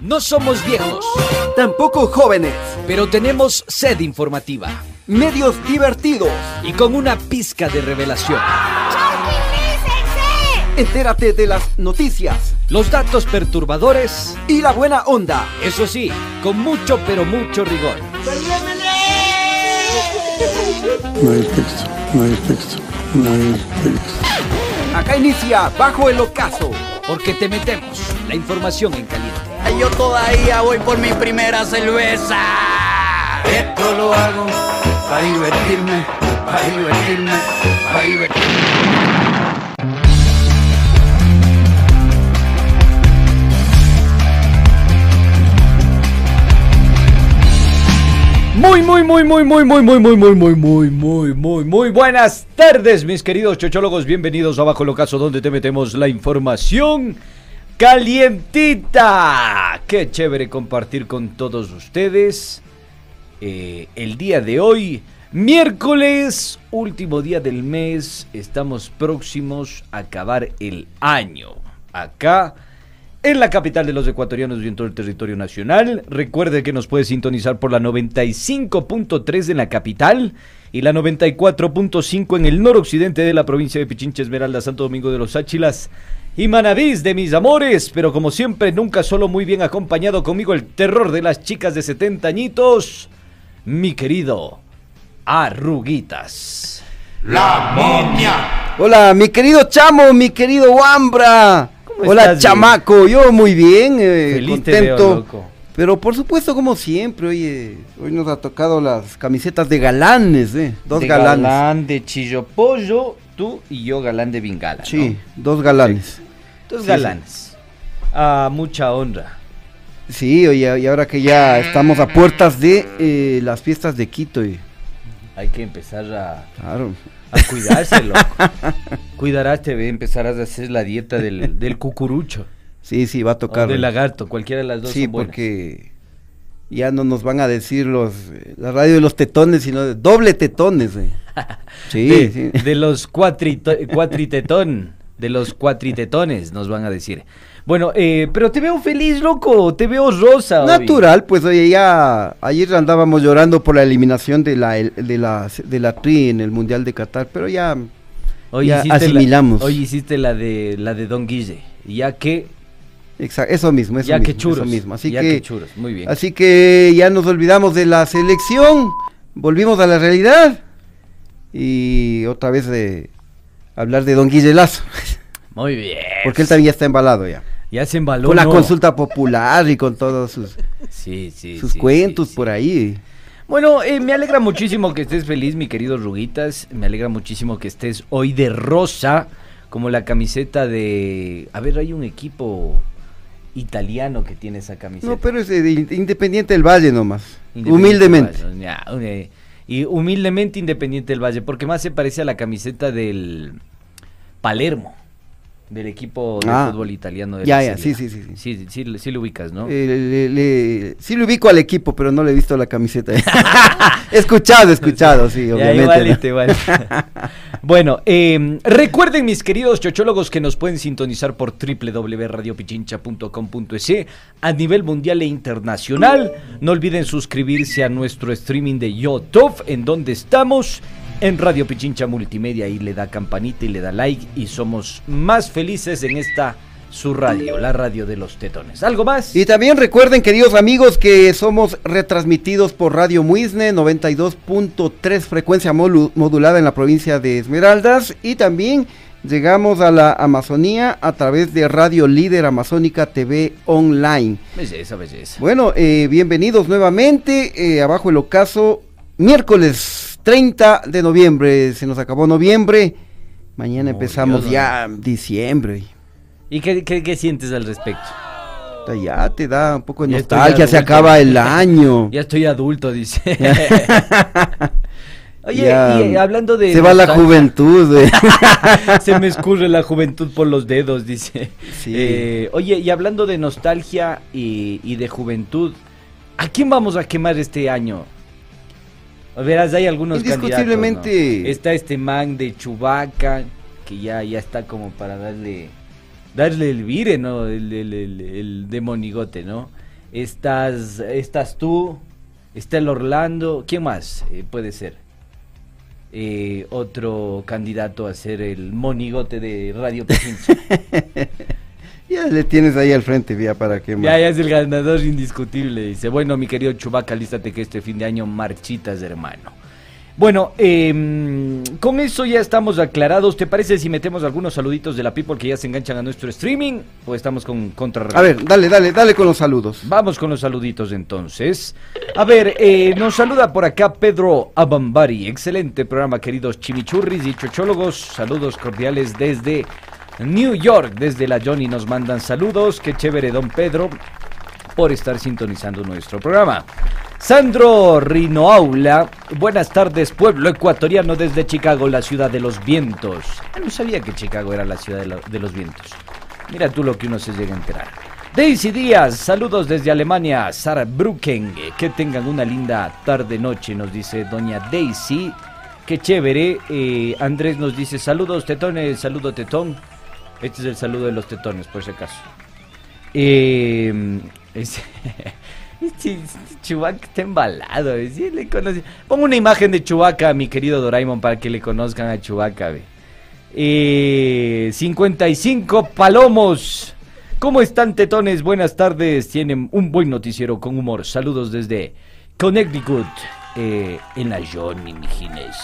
No somos viejos, Tampoco jóvenes. pero tenemos sed informativa Medios divertidos. y con una pizca de revelación. Entérate de las noticias Los datos perturbadores, y la buena onda. eso sí, con mucho pero mucho rigor. No hay texto, no hay texto, no hay texto. Acá inicia Bajo el Ocaso. Porque te metemos la información en caliente. Yo todavía voy por mi primera cerveza. Esto lo hago para divertirme, para divertirme, para divertirme. Muy, muy, muy, muy, muy, muy, muy, muy, muy, muy, muy, muy, muy, muy buenas tardes, mis queridos chochólogos. Bienvenidos a Bajo el Ocaso, donde te metemos la información calientita. Qué chévere compartir con todos ustedes eh, el día de hoy, miércoles, último día del mes. Estamos próximos a acabar el año. Acá en la capital de los ecuatorianos y en todo el territorio nacional. Recuerde que nos puede sintonizar por la 95.3 en la capital y la 94.5 en el noroccidente de la provincia de Pichincha, Esmeralda, Santo Domingo de los Áchilas y Manavís de mis amores. Pero como siempre, nunca solo muy bien acompañado conmigo el terror de las chicas de 70 añitos, mi querido Arruguitas. La momia. Hola, mi querido Chamo, mi querido Wambra. ¿Cómo Hola, estás, chamaco. Yo muy bien, eh, Feliz te veo, contento. loco. Pero por supuesto, como siempre, oye, hoy nos ha tocado las camisetas de galanes, ¿eh? Dos de galanes. galán de Chillo Pollo, tú y yo galán de Bingala. ¿no? Sí, dos galanes. Dos Sí, galanes. A mucha honra. Sí, oye, y ahora que ya estamos a puertas de eh, las fiestas de Quito, y, Hay que empezar a, claro. a cuidarse, loco. Cuidarás, te empezarás a hacer la dieta del, del cucurucho. Sí, sí, va a O tocar. del lagarto, cualquiera de las dos Sí, son porque ya no nos van a decir los la radio de los tetones, sino de doble tetones. eh. Sí, de, sí. de los cuatritetón, de los cuatritetones, nos van a decir. Bueno, eh, pero te veo feliz, loco, te veo rosa. hoy. Natural, pues oye, ya ayer andábamos llorando por la eliminación de la de la de la TRI en el Mundial de Qatar, pero ya Hoy ya asimilamos. La, hoy hiciste la de la de Don Guille, ya que exa- eso mismo, eso ya mismo, que churros, eso mismo. Así ya que, que churros, muy bien. así que ya nos olvidamos de la selección, volvimos a la realidad y otra vez de hablar de Don Guille Lazo, Muy bien. porque él también ya está embalado ya. ya se embaló. Con la ¿no? consulta popular y con todos sus, Sí, sí. sus sí, cuentos por ahí. Bueno, eh, me alegra muchísimo que estés feliz, mi querido Ruguitas. Me alegra muchísimo que estés hoy de rosa, como la camiseta de... A ver, hay un equipo italiano que tiene esa camiseta. No, pero es de de Independiente del Valle nomás. Humildemente. del Valle, ya, eh, y humildemente Independiente del Valle, porque más se parece a la camiseta del Palermo, del equipo de Ah, fútbol italiano de ya, la ya, Serie sí, sí, sí, sí. Sí, sí, sí, lo ubicas, ¿no? Eh, le- le- sí le ubico al equipo, pero no le he visto la camiseta. escuchado, escuchado, sí, obviamente. igualito, ¿no? igual. bueno, eh, recuerden mis queridos chochólogos que nos pueden sintonizar por www.radiopichincha.com.es a nivel mundial e internacional. No olviden suscribirse a nuestro streaming de YouTube, en donde estamos en Radio Pichincha Multimedia. Ahí le da campanita y le da like y somos más felices en esta su radio, la radio de los tetones. ¿Algo más? Y también recuerden, queridos amigos, que somos retransmitidos por Radio Muisne 92.3 frecuencia modulada en la provincia de Esmeraldas y también llegamos a la Amazonía a través de Radio Líder Amazónica TV Online. Belleza, belleza. Bueno, eh, bienvenidos nuevamente. eh, abajo el ocaso, miércoles 30 de noviembre. Se nos acabó noviembre. Mañana empezamos ya diciembre. ¿Y qué, qué- qué sientes al respecto? Ya te da un poco de Ya nostalgia. Se acaba el año. Ya estoy adulto, dice. Oye, Ya, y eh, hablando de. Se va la juventud. eh. Se me escurre la juventud por los dedos, dice. Sí. Eh, oye, y hablando de nostalgia y, y de juventud, ¿a quién vamos a quemar este año? Verás, hay algunos Indiscutiblemente. candidatos, ¿no? Está este man de Chubaca, que ya, ya está como para darle darle el vire, ¿no? El, el, el, el de monigote, ¿no? Estás, estás tú, está el Orlando, ¿quién más eh, puede ser? Eh, otro candidato a ser el monigote de Radio Pichincha. Ya le tienes ahí al frente, ya para que... ya, ya es el ganador indiscutible. Dice, bueno, mi querido Chubaca, lístate que este fin de año marchitas, hermano. Bueno, em, con eso ya estamos aclarados. ¿Te parece si metemos algunos saluditos de la people que ya se enganchan a nuestro streaming? ¿O estamos con contra? A ver, dale, dale, dale con los saludos. Vamos con los saluditos entonces. A ver, eh, nos saluda por acá Pedro Abambari. Excelente programa, queridos chimichurris y chochólogos. Saludos cordiales desde New York. Desde la Johnny nos mandan saludos. Qué chévere, don Pedro, por estar sintonizando nuestro programa. Sandro Rinoaula, buenas tardes, pueblo ecuatoriano desde Chicago, la ciudad de los vientos. Ah, no sabía que Chicago era la ciudad de, lo- de los vientos. Mira tú lo que uno se llega a enterar. Daisy Díaz, saludos desde Alemania. Sara Brucken, que tengan una linda tarde-noche, nos dice doña Daisy. Qué chévere. Eh, Andrés nos dice saludos, tetones, saludo tetón. Este es el saludo de los tetones, por si acaso. Eh, es- este, Chewbacca está embalado. sí. Pongo una imagen de Chewbacca, mi querido Doraemon, para que le conozcan a Chewbacca. ve. Eh, 55 palomos. ¿Cómo están, tetones? Buenas tardes. Tienen un buen noticiero con humor. Saludos desde Connecticut, eh, en la Johnny Mijines.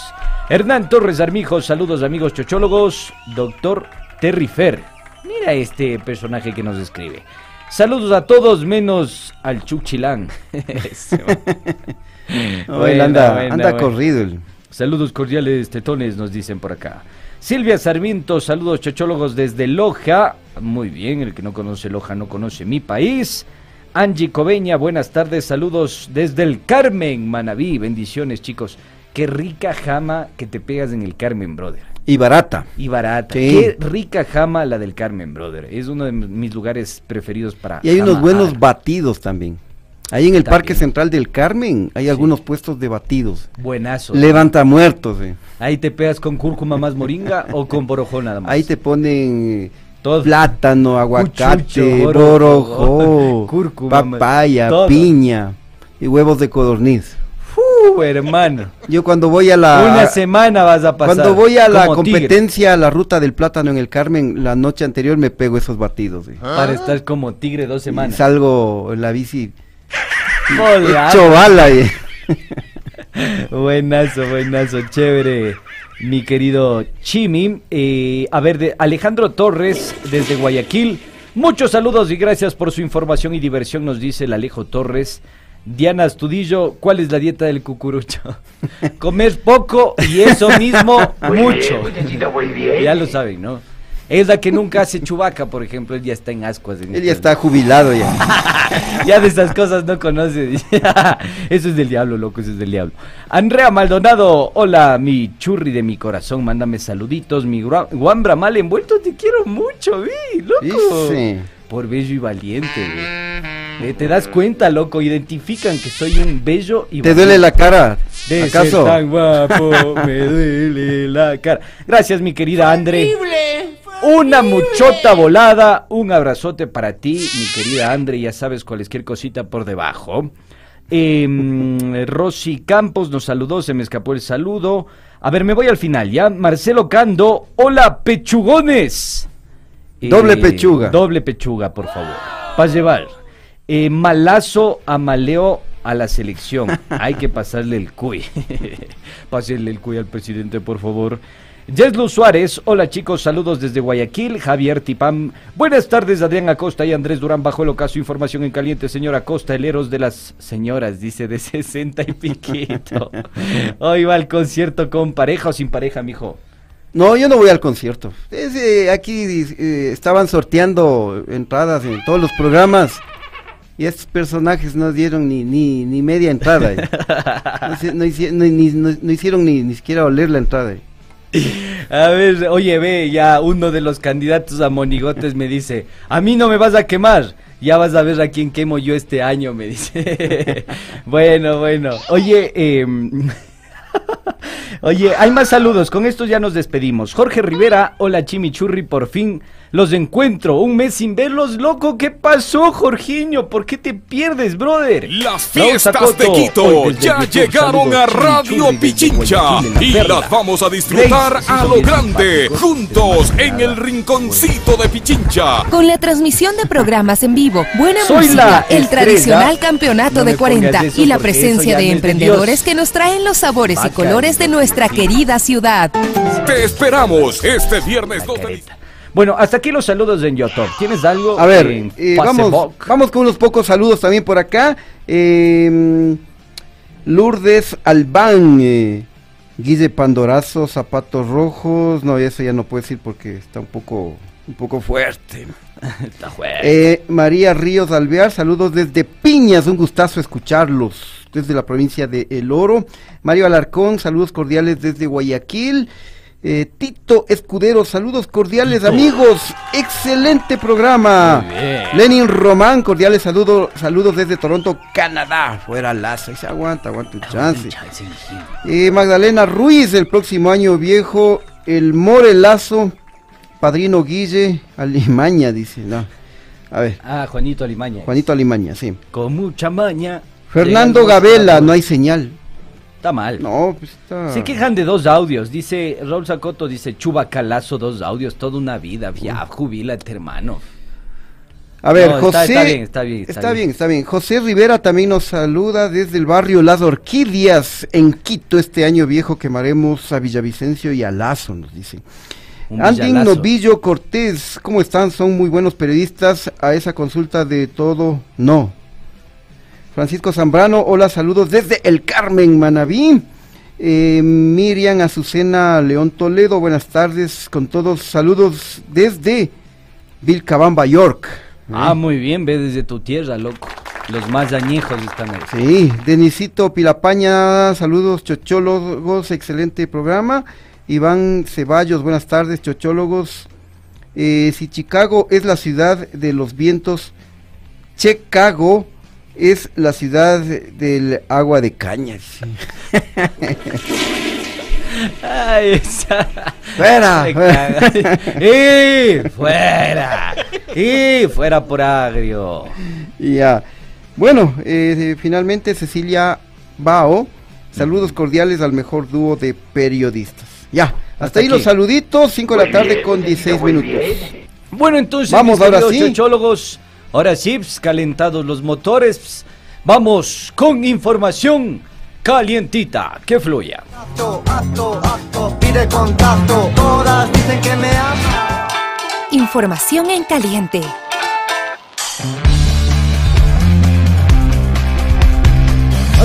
Hernán Torres Armijo, saludos amigos chochólogos. Doctor Terry Fer. Mira este personaje que nos escribe. Saludos a todos menos al Chuchilán. Ese man. No, él Buena, anda, buena, anda buena. corrido. Saludos cordiales, tetones, nos dicen por acá. Silvia Sarmiento, saludos chochólogos desde Loja. Muy bien, el que no conoce Loja no conoce mi país. Angie Cobeña, buenas tardes, saludos desde el Carmen, Manabí. Bendiciones, chicos. Qué rica jama que te pegas en el Carmen, brother. Y barata. Y barata. Sí. Qué rica jama la del Carmen, brother. Es uno de mis lugares preferidos para. Y hay unos buenos batidos también. Ahí en el Parque. Central del Carmen hay Sí. algunos puestos de batidos. Buenazo. Levanta muertos. eh. Ahí te pegas con cúrcuma más moringa o con borojó nada más. Ahí te ponen eh, Todo. plátano, aguacate, borojó, borojó, cúrcuma, papaya, todo. piña y huevos de codorniz. Uh, hermano. Yo cuando voy a la Una semana vas a pasar. cuando voy a la competencia a la ruta del plátano en el Carmen, la noche anterior me pego esos batidos. eh. Para estar como tigre dos Y semanas. salgo en la bici hecho bala. eh. Buenazo, buenazo, chévere. Mi querido Chimi. Eh, a ver, de Alejandro Torres, desde Guayaquil. Muchos saludos y gracias por su información y diversión, nos dice el Alejo Torres. Diana Astudillo, ¿cuál es la dieta del cucurucho? Comer poco y eso mismo mucho. Ya lo saben, ¿no? Es la que nunca hace chubaca, por ejemplo, él ya está en ascuas. en Él este- ya está jubilado ya. ya de esas cosas no conoce. Eso es del diablo, loco, eso es del diablo. Andrea Maldonado, hola, mi churri de mi corazón, mándame saluditos, mi gua- guambra mal envuelto, te quiero mucho, vi, loco. Por bello y valiente, vi. Eh, ¿Te das cuenta, loco? Identifican que soy un bello y ¿Te duele la cara? de ¿Acaso? ser tan guapo, me duele la cara. Gracias, mi querida Andre. Una muchota volada, un abrazote para ti, mi querida Andre, ya sabes cualquier cosita por debajo. Em, Rosy Campos nos saludó, se me escapó el saludo. A ver, me voy al final, ¿ya? Marcelo Cando, hola pechugones. Doble pechuga. Doble pechuga, por favor. Para llevar. Eh, malazo amaleo a la selección. Hay que pasarle el cuy. Pásenle el cuy al presidente, por favor. Yeslu Suárez, hola chicos, saludos desde Guayaquil, Javier Tipam, buenas tardes Adrián Acosta y Andrés Durán bajo el ocaso, información en caliente, señor Acosta, el Eros de las señoras, dice de 60 y piquito. Hoy va al concierto con pareja o sin pareja, mijo. No, yo no voy al concierto. Eh, aquí eh, estaban sorteando entradas en todos los programas y estos personajes no dieron ni, ni, ni media entrada. eh. No, no hicieron ni, ni siquiera oler la entrada. eh. A ver, oye, ve, ya uno de los candidatos a monigotes me dice, a mí no me vas a quemar, ya vas a ver a quién quemo yo este año, me dice. bueno, bueno. Oye, em, Oye, hay más saludos, con estos ya nos despedimos. Jorge Rivera, hola Chimichurri, por fin los encuentro. Un mes sin verlos, loco. ¿Qué pasó, Jorginho? ¿Por qué te pierdes, brother? Las fiestas de Quito ya YouTube, llegaron saludos, a Radio Pichincha y Perla. las vamos a disfrutar a lo grande, juntos en el rinconcito de Pichincha. Con la transmisión de programas en vivo, buena Soy música, la el estrella. tradicional campeonato No de 40 pongas eso y la presencia de emprendedores que nos traen los sabores y colores de nuestra querida ciudad. Te esperamos este viernes 2 de. Bueno, hasta aquí los saludos en YouTube. ¿Tienes algo? A ver, en eh, vamos, vamos con unos pocos saludos también por acá. Eh, Lourdes Albán, eh, Guille Pandorazo, Zapatos Rojos. No, eso ya no puedo decir porque está un poco, un poco fuerte. Está fuerte. Eh, María Ríos Alvear, saludos desde Piñas, un gustazo escucharlos desde la provincia de El Oro. Mario Alarcón, saludos cordiales desde Guayaquil. Eh, Tito Escudero, saludos cordiales amigos, excelente programa. Lenin Román, cordiales saludos, saludos desde Toronto, Canadá. Fuera Lazo, y se aguanta, aguanta un chance. Eh, Magdalena Ruiz, el próximo año viejo, el Morelazo, Padrino Guille, Alimaña, dice, no. A ver, Ah, Juanito Alimaña. Juanito Alimaña, sí. Con mucha maña. Fernando Gabela, no hay señal. Está mal. No, pues está. Se quejan de dos audios. Dice Raúl Zacoto, dice Chubacalazo, dos audios, toda una vida. Ya, jubílate, hermano. A ver, No, José. está- está bien, está bien, está Está bien. bien, está bien. José Rivera también nos saluda desde el barrio Las Orquídeas en Quito. Este año viejo quemaremos a Villavicencio y a Lazo, nos dice. Villalazo. Novillo Cortés, ¿cómo están? Son muy buenos periodistas. A esa consulta de todo, no. Francisco Zambrano, hola, saludos desde el Carmen, Manabí. Eh, Miriam Azucena León Toledo, buenas tardes con todos. Saludos desde Vilcabamba, York. Ah, muy bien, ve desde tu tierra, loco. Los más añejos están ahí. Sí, Denisito Pilapaña, saludos chochólogos, excelente programa. Iván Ceballos, buenas tardes, chochólogos. Eh, si Chicago es la ciudad de los vientos, Chicago es la ciudad del agua de caña. dice. Ay, esa. Fuera, Se fuera. ¡Eh! ¡Fuera! ¡Eh! ¡Fuera por agrio! Y ya. Bueno, eh, finalmente Cecilia Bao, saludos cordiales al mejor dúo de periodistas. Ya, hasta, Hasta ahí los saluditos, 5 de la tarde con 16 minutos. Bueno, entonces, Vamos, mis ahora sí. Ahora sí, pues, calentados los motores, pues, vamos con información calientita, que fluya. Acto, acto, acto, pide contacto. Todas dicen que me aman. Información en caliente.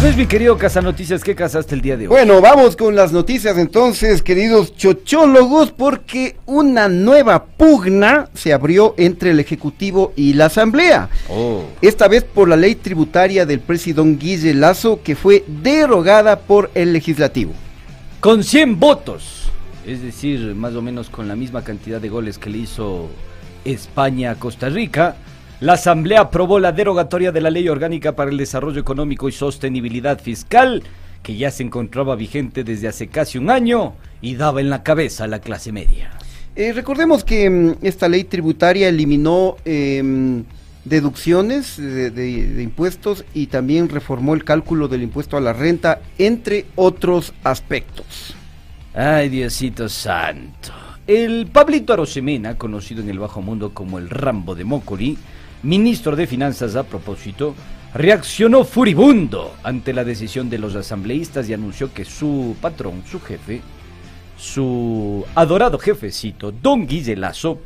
A ver, mi querido Casa Noticias, ¿qué casaste el día de hoy? Bueno, vamos con las noticias entonces, queridos chochólogos, porque una nueva pugna se abrió entre el Ejecutivo y la Asamblea. Oh. Esta vez por la ley tributaria del presidente Guille Lazo, que fue derogada por el Legislativo. Con 100 votos, es decir, más o menos con la misma cantidad de goles que le hizo España a Costa Rica, la Asamblea aprobó la derogatoria de la Ley Orgánica para el Desarrollo Económico y Sostenibilidad Fiscal, que ya se encontraba vigente desde hace casi un año y daba en la cabeza a la clase media. Eh, recordemos que mm, esta ley tributaria eliminó em, deducciones de, de- de impuestos y también reformó el cálculo del impuesto a la renta, entre otros aspectos. Ay, Diosito Santo. El Pablito Arosemena, conocido en el bajo mundo como el Rambo de Mócoli, ministro de Finanzas a propósito, reaccionó furibundo ante la decisión de los asambleístas y anunció que su patrón, su jefe, su adorado jefecito, don Guille Lazo,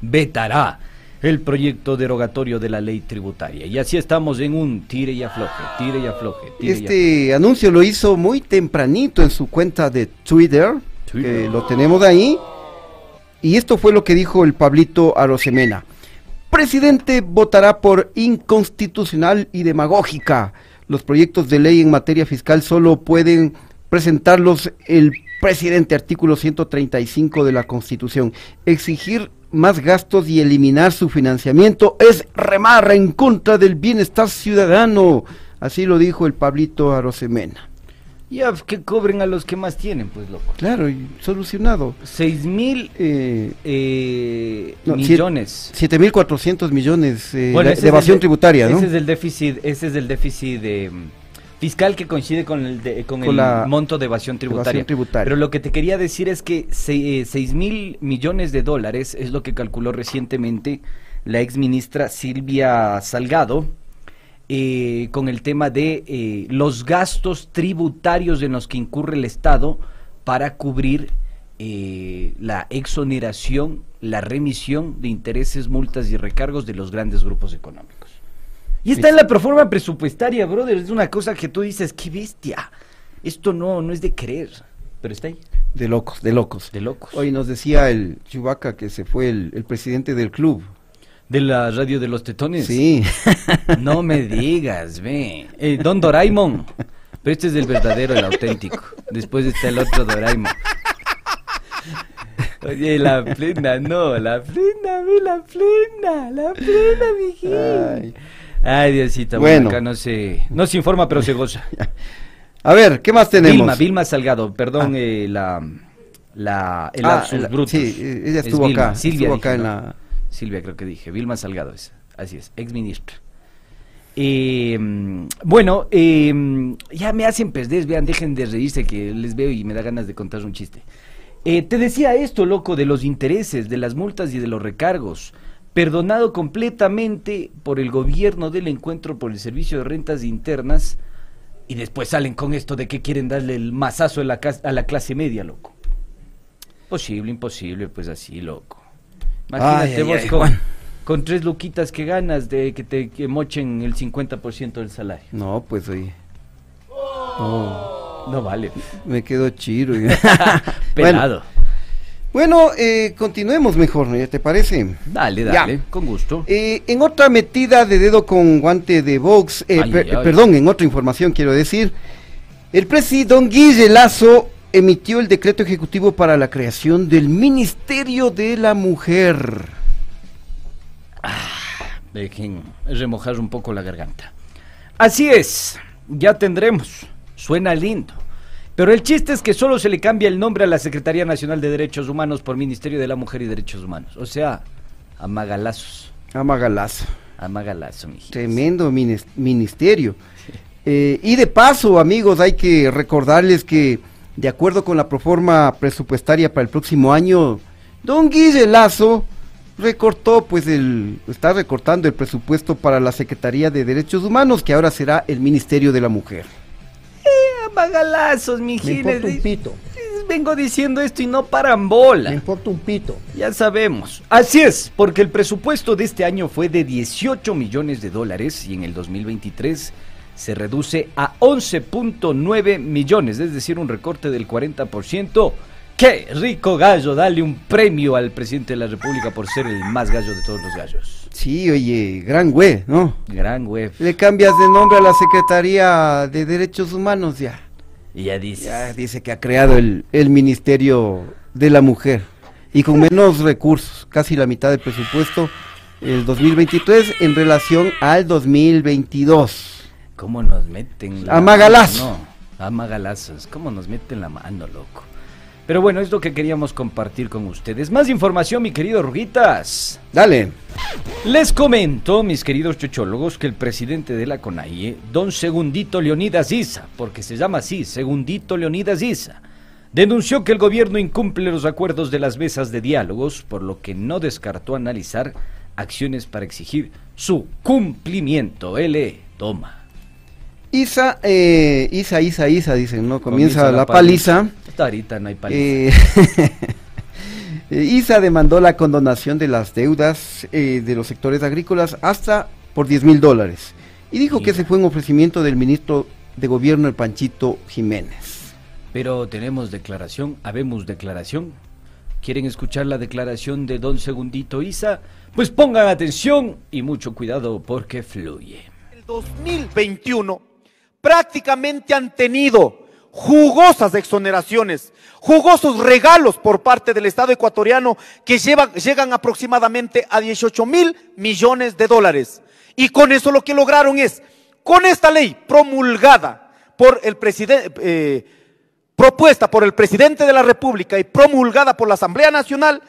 vetará el proyecto derogatorio de la ley tributaria. Y así estamos en un tire y afloje, tire y afloje, tire y afloje. Este anuncio lo hizo muy tempranito en su cuenta de Twitter, Twitter. que lo tenemos ahí. Y esto fue lo que dijo el Pablito Arosemena. Presidente votará por inconstitucional y demagógica. Los proyectos de ley en materia fiscal solo pueden presentarlos el presidente, artículo 135 de la Constitución. Exigir más gastos y eliminar su financiamiento es remar en contra del bienestar ciudadano. Así lo dijo el Pablito Arosemena. Ya, que cobren a los que más tienen, pues, loco. Claro, y solucionado. Seis mil Eh, eh, no, siete- millones. 7.400 millones eh, Bueno, de, evasión de- tributaria, ¿no? Ese es el déficit, ese es el déficit de, mm, fiscal que coincide con el, de- con Con el la monto de evasión tributaria. evasión tributaria. Pero lo que te quería decir es que se- eh, seis mil millones de dólares es lo que calculó recientemente la ex ministra Silvia Salgado eh, con el tema de eh, los gastos tributarios en los que incurre el Estado para cubrir eh, la exoneración, la remisión de intereses, multas y recargos de los grandes grupos económicos. Y está en la proforma presupuestaria, brother. Es una cosa que tú dices, qué bestia. Esto no, no es de creer, pero está ahí, De locos, de locos. de locos. Hoy nos decía el Chubaca que se fue el, el presidente del club. De la radio de los tetones. Sí. No me digas, ve. Eh, Don Doraemon. Pero este es el verdadero, el auténtico. Después está el otro Doraemon. Oye, la plena, no, la plena, ve la plena, la plena, mijín. Ay. Ay, Diosito, Bueno. acá no se, no se informa, pero se goza. A ver, ¿qué más tenemos? Vilma, Vilma Salgado, perdón, eh, la, la, el Ah, lapsus la- brutus. sí, ella Es estuvo Vilma, acá, Silvia estuvo dije, acá en ¿no? la- Silvia creo que dije, Vilma Salgado es, así es, ex ministra. Eh, bueno, eh, ya me hacen perder, vean, dejen de reírse que les veo y me da ganas de contar un chiste. Eh, te decía esto, loco, de los intereses, de las multas y de los recargos, perdonado completamente por el gobierno del encuentro por el Servicio de Rentas Internas, y después salen con esto de que quieren darle el mazazo a la, a la clase media, loco. Posible, imposible, pues así, loco. Imagínate Ay, vos ay, con, tres luquitas que ganas de que te que mochen el 50% del salario. No, pues oye. No vale. Me quedo chiro. Pelado. Bueno, eh, continuemos mejor, ¿no? ¿te parece? Dale, Ya. dale, con gusto. Eh, en otra metida de dedo con guante de box, eh, Ay, per- perdón, en otra información quiero decir, el presidente don Guille Lazo emitió el decreto ejecutivo para la creación del Ministerio de la Mujer. Dejen remojar un poco la garganta. Así es, ya tendremos. Suena lindo. Pero el chiste es que solo se le cambia el nombre a la Secretaría Nacional de Derechos Humanos por Ministerio de la Mujer y Derechos Humanos. O sea, amagalazos. Amagalazo. Amagalazo, mijito. Tremendo minis- ministerio. Eh, y de paso, amigos, hay que recordarles que, de acuerdo con la proforma presupuestaria para el próximo año, don Guille Lazo recortó, pues, el, está recortando el presupuesto para la Secretaría de Derechos Humanos, que ahora será el Ministerio de la Mujer. Amagalazos, Me mijines. importa un pito. Vengo diciendo esto y no paran bola. Me importa un pito. Ya sabemos. Así es, porque el presupuesto de este año fue de 18 millones de dólares y en el 2023 se reduce a 11.9 millones, es decir, un recorte del 40%. ¡Qué rico gallo! Dale un premio al presidente de la República por ser el más gallo de todos los gallos. Sí, oye, gran güey, ¿no? Gran web. Le cambias de nombre a la Secretaría de Derechos Humanos, ya. Y ya dice. Ya dice que ha creado el, el Ministerio de la Mujer y con menos recursos, casi la mitad del presupuesto el 2023 en relación al 2022. ¿Cómo nos meten la A magalazo. mano? No, a magalazos. ¿Cómo nos meten la mano, loco? Pero bueno, es lo que queríamos compartir con ustedes. Más información, mi querido Ruguitas. Dale. Les comento, mis queridos chochólogos, que el presidente de la CONAIE, don Segundito Leonidas Isa, porque se llama así, Segundito Leonidas Isa, denunció que el gobierno incumple los acuerdos de las mesas de diálogos, por lo que no descartó analizar acciones para exigir su cumplimiento. L. Toma. Isa, eh, Isa, Isa, Isa, dicen, ¿no? Comienza, la, paliza. Hasta ahorita no hay paliza. Eh, eh, Isa demandó la condonación de las deudas eh, de los sectores agrícolas hasta por 10 mil dólares. Y dijo que ese fue un ofrecimiento del ministro de gobierno, el Panchito Jiménez. Pero tenemos declaración, habemos declaración. ¿Quieren escuchar la declaración de don Segundito Isa? Pues pongan atención y mucho cuidado porque fluye. el 2021 prácticamente han tenido jugosas exoneraciones, jugosos regalos por parte del Estado ecuatoriano que llegan aproximadamente a 18 mil millones de dólares. Y con eso lo que lograron es, con esta ley promulgada por el presidente, propuesta por el presidente de la República y promulgada por la Asamblea Nacional,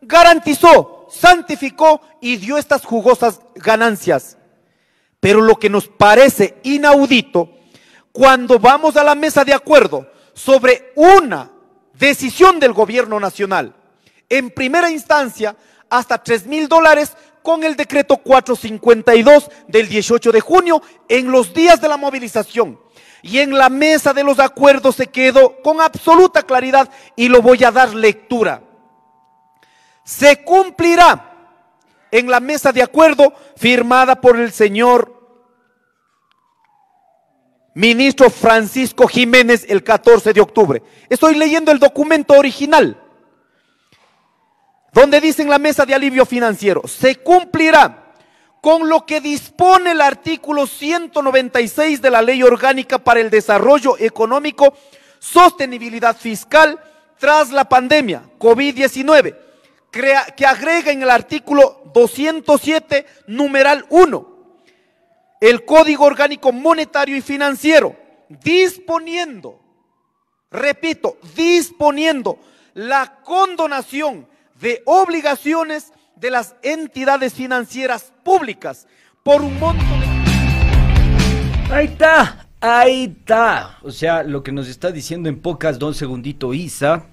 garantizó, santificó y dio estas jugosas ganancias. Pero lo que nos parece inaudito, cuando vamos a la mesa de acuerdo sobre una decisión del gobierno nacional, en primera instancia, hasta 3 mil dólares con el decreto 452 del 18 de junio en los días de la movilización. Y en la mesa de los acuerdos se quedó con absoluta claridad y lo voy a dar lectura. Se cumplirá en la mesa de acuerdo firmada por el señor ministro Francisco Jiménez el 14 de octubre. Estoy leyendo el documento original donde dice en la mesa de alivio financiero, se cumplirá con lo que dispone el artículo 196 de la Ley Orgánica para el Desarrollo Económico, Sostenibilidad Fiscal tras la pandemia COVID-19, que agrega en el artículo 207, numeral 1, el Código Orgánico Monetario y Financiero, disponiendo, repito, disponiendo la condonación de obligaciones de las entidades financieras públicas por un monto de... Ahí está, ahí está. O sea, lo que nos está diciendo en pocas, don segundito Isa,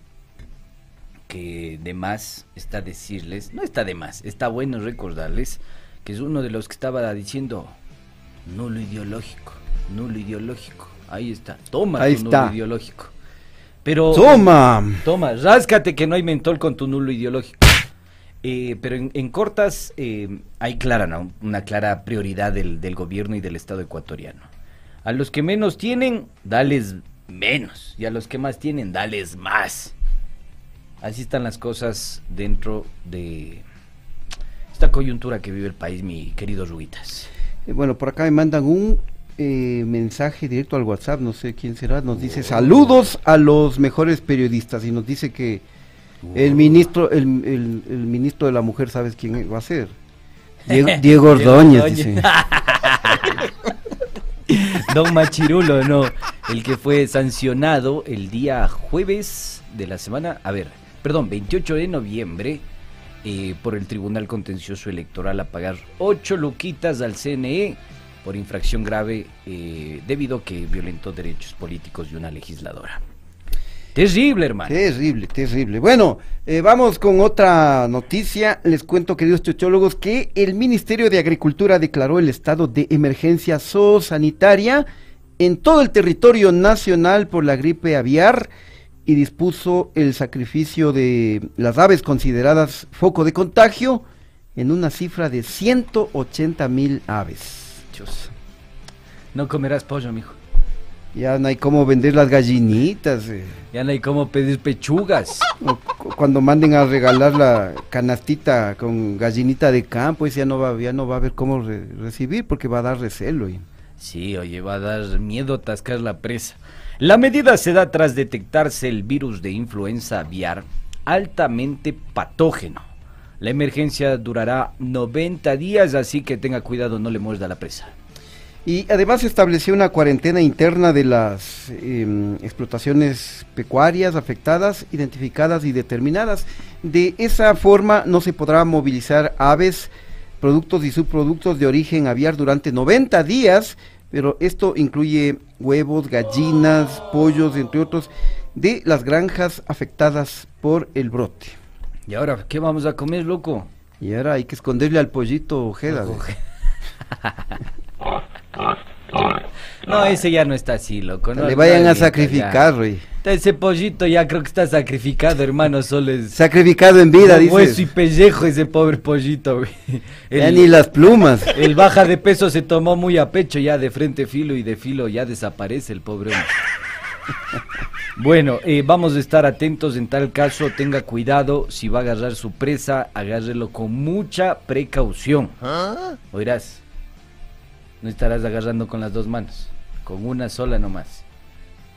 que de más está decirles, no está de más, está bueno recordarles que es uno de los que estaba diciendo nulo ideológico, nulo ideológico. Ahí está, toma Ahí tu está. nulo ideológico. Pero Toma. Toma, ráscate que no hay mentol con tu nulo ideológico. Eh, pero en, en cortas eh, hay clara, ¿no? una clara prioridad del, del gobierno y del Estado ecuatoriano. A los que menos tienen, dales menos. Y a los que más tienen, dales más. Así están las cosas dentro de esta coyuntura que vive el país, mi querido Ruguitas. Eh, Bueno, por acá me mandan un eh, mensaje directo al WhatsApp, no sé quién será, nos dice saludos a los mejores periodistas y nos dice que el ministro, el, el- el ministro de la mujer, ¿sabes quién va a ser? Diego, Diego Ordóñez. dice. Don Machirulo, no, el que fue sancionado el día jueves de la semana, a ver, perdón, 28 de noviembre, eh, por el Tribunal Contencioso Electoral a pagar 8 luquitas al CNE por infracción grave eh, debido a que violentó derechos políticos de una legisladora. Terrible, hermano. Terrible, terrible. Bueno, eh, vamos con otra noticia. Les cuento, queridos chochólogos, que el Ministerio de Agricultura declaró el estado de emergencia zoosanitaria en todo el territorio nacional por la gripe aviar y dispuso el sacrificio de las aves consideradas foco de contagio en una cifra de 180 mil aves. No comerás pollo, mijo. Ya no hay cómo vender las gallinitas. eh. Ya no hay cómo pedir pechugas. O cuando manden a regalar la canastita con gallinita de campo, ya no va, ya no va a haber cómo re- recibir porque va a dar recelo. y- Sí, oye, va a dar miedo atascar la presa. La medida se da tras detectarse el virus de influenza aviar altamente patógeno. La emergencia durará 90 días, así que tenga cuidado, no le muerda la presa. Y además se estableció una cuarentena interna de las em, explotaciones pecuarias afectadas, identificadas y determinadas. De esa forma no se podrá movilizar aves, productos y subproductos de origen aviar durante 90 días, pero esto incluye huevos, gallinas, pollos, entre otros, de las granjas afectadas por el brote. ¿Y ahora qué vamos a comer, loco? Y ahora hay que esconderle al pollito ojeda. No, ese ya no está así, loco. No, Le vayan a sacrificar, ya. Ese pollito ya creo que está sacrificado, hermano, solo es... Sacrificado en vida, con hueso y dice. pellejo ese pobre pollito, güey. Ya El- ni las plumas. El baja de peso se tomó muy a pecho ya de frente filo y de filo ya desaparece el pobre hombre. Bueno, eh, vamos a estar atentos en tal caso, tenga cuidado, si va a agarrar su presa, agárrelo con mucha precaución. Oirás, no estarás agarrando con las dos manos, con una sola nomás.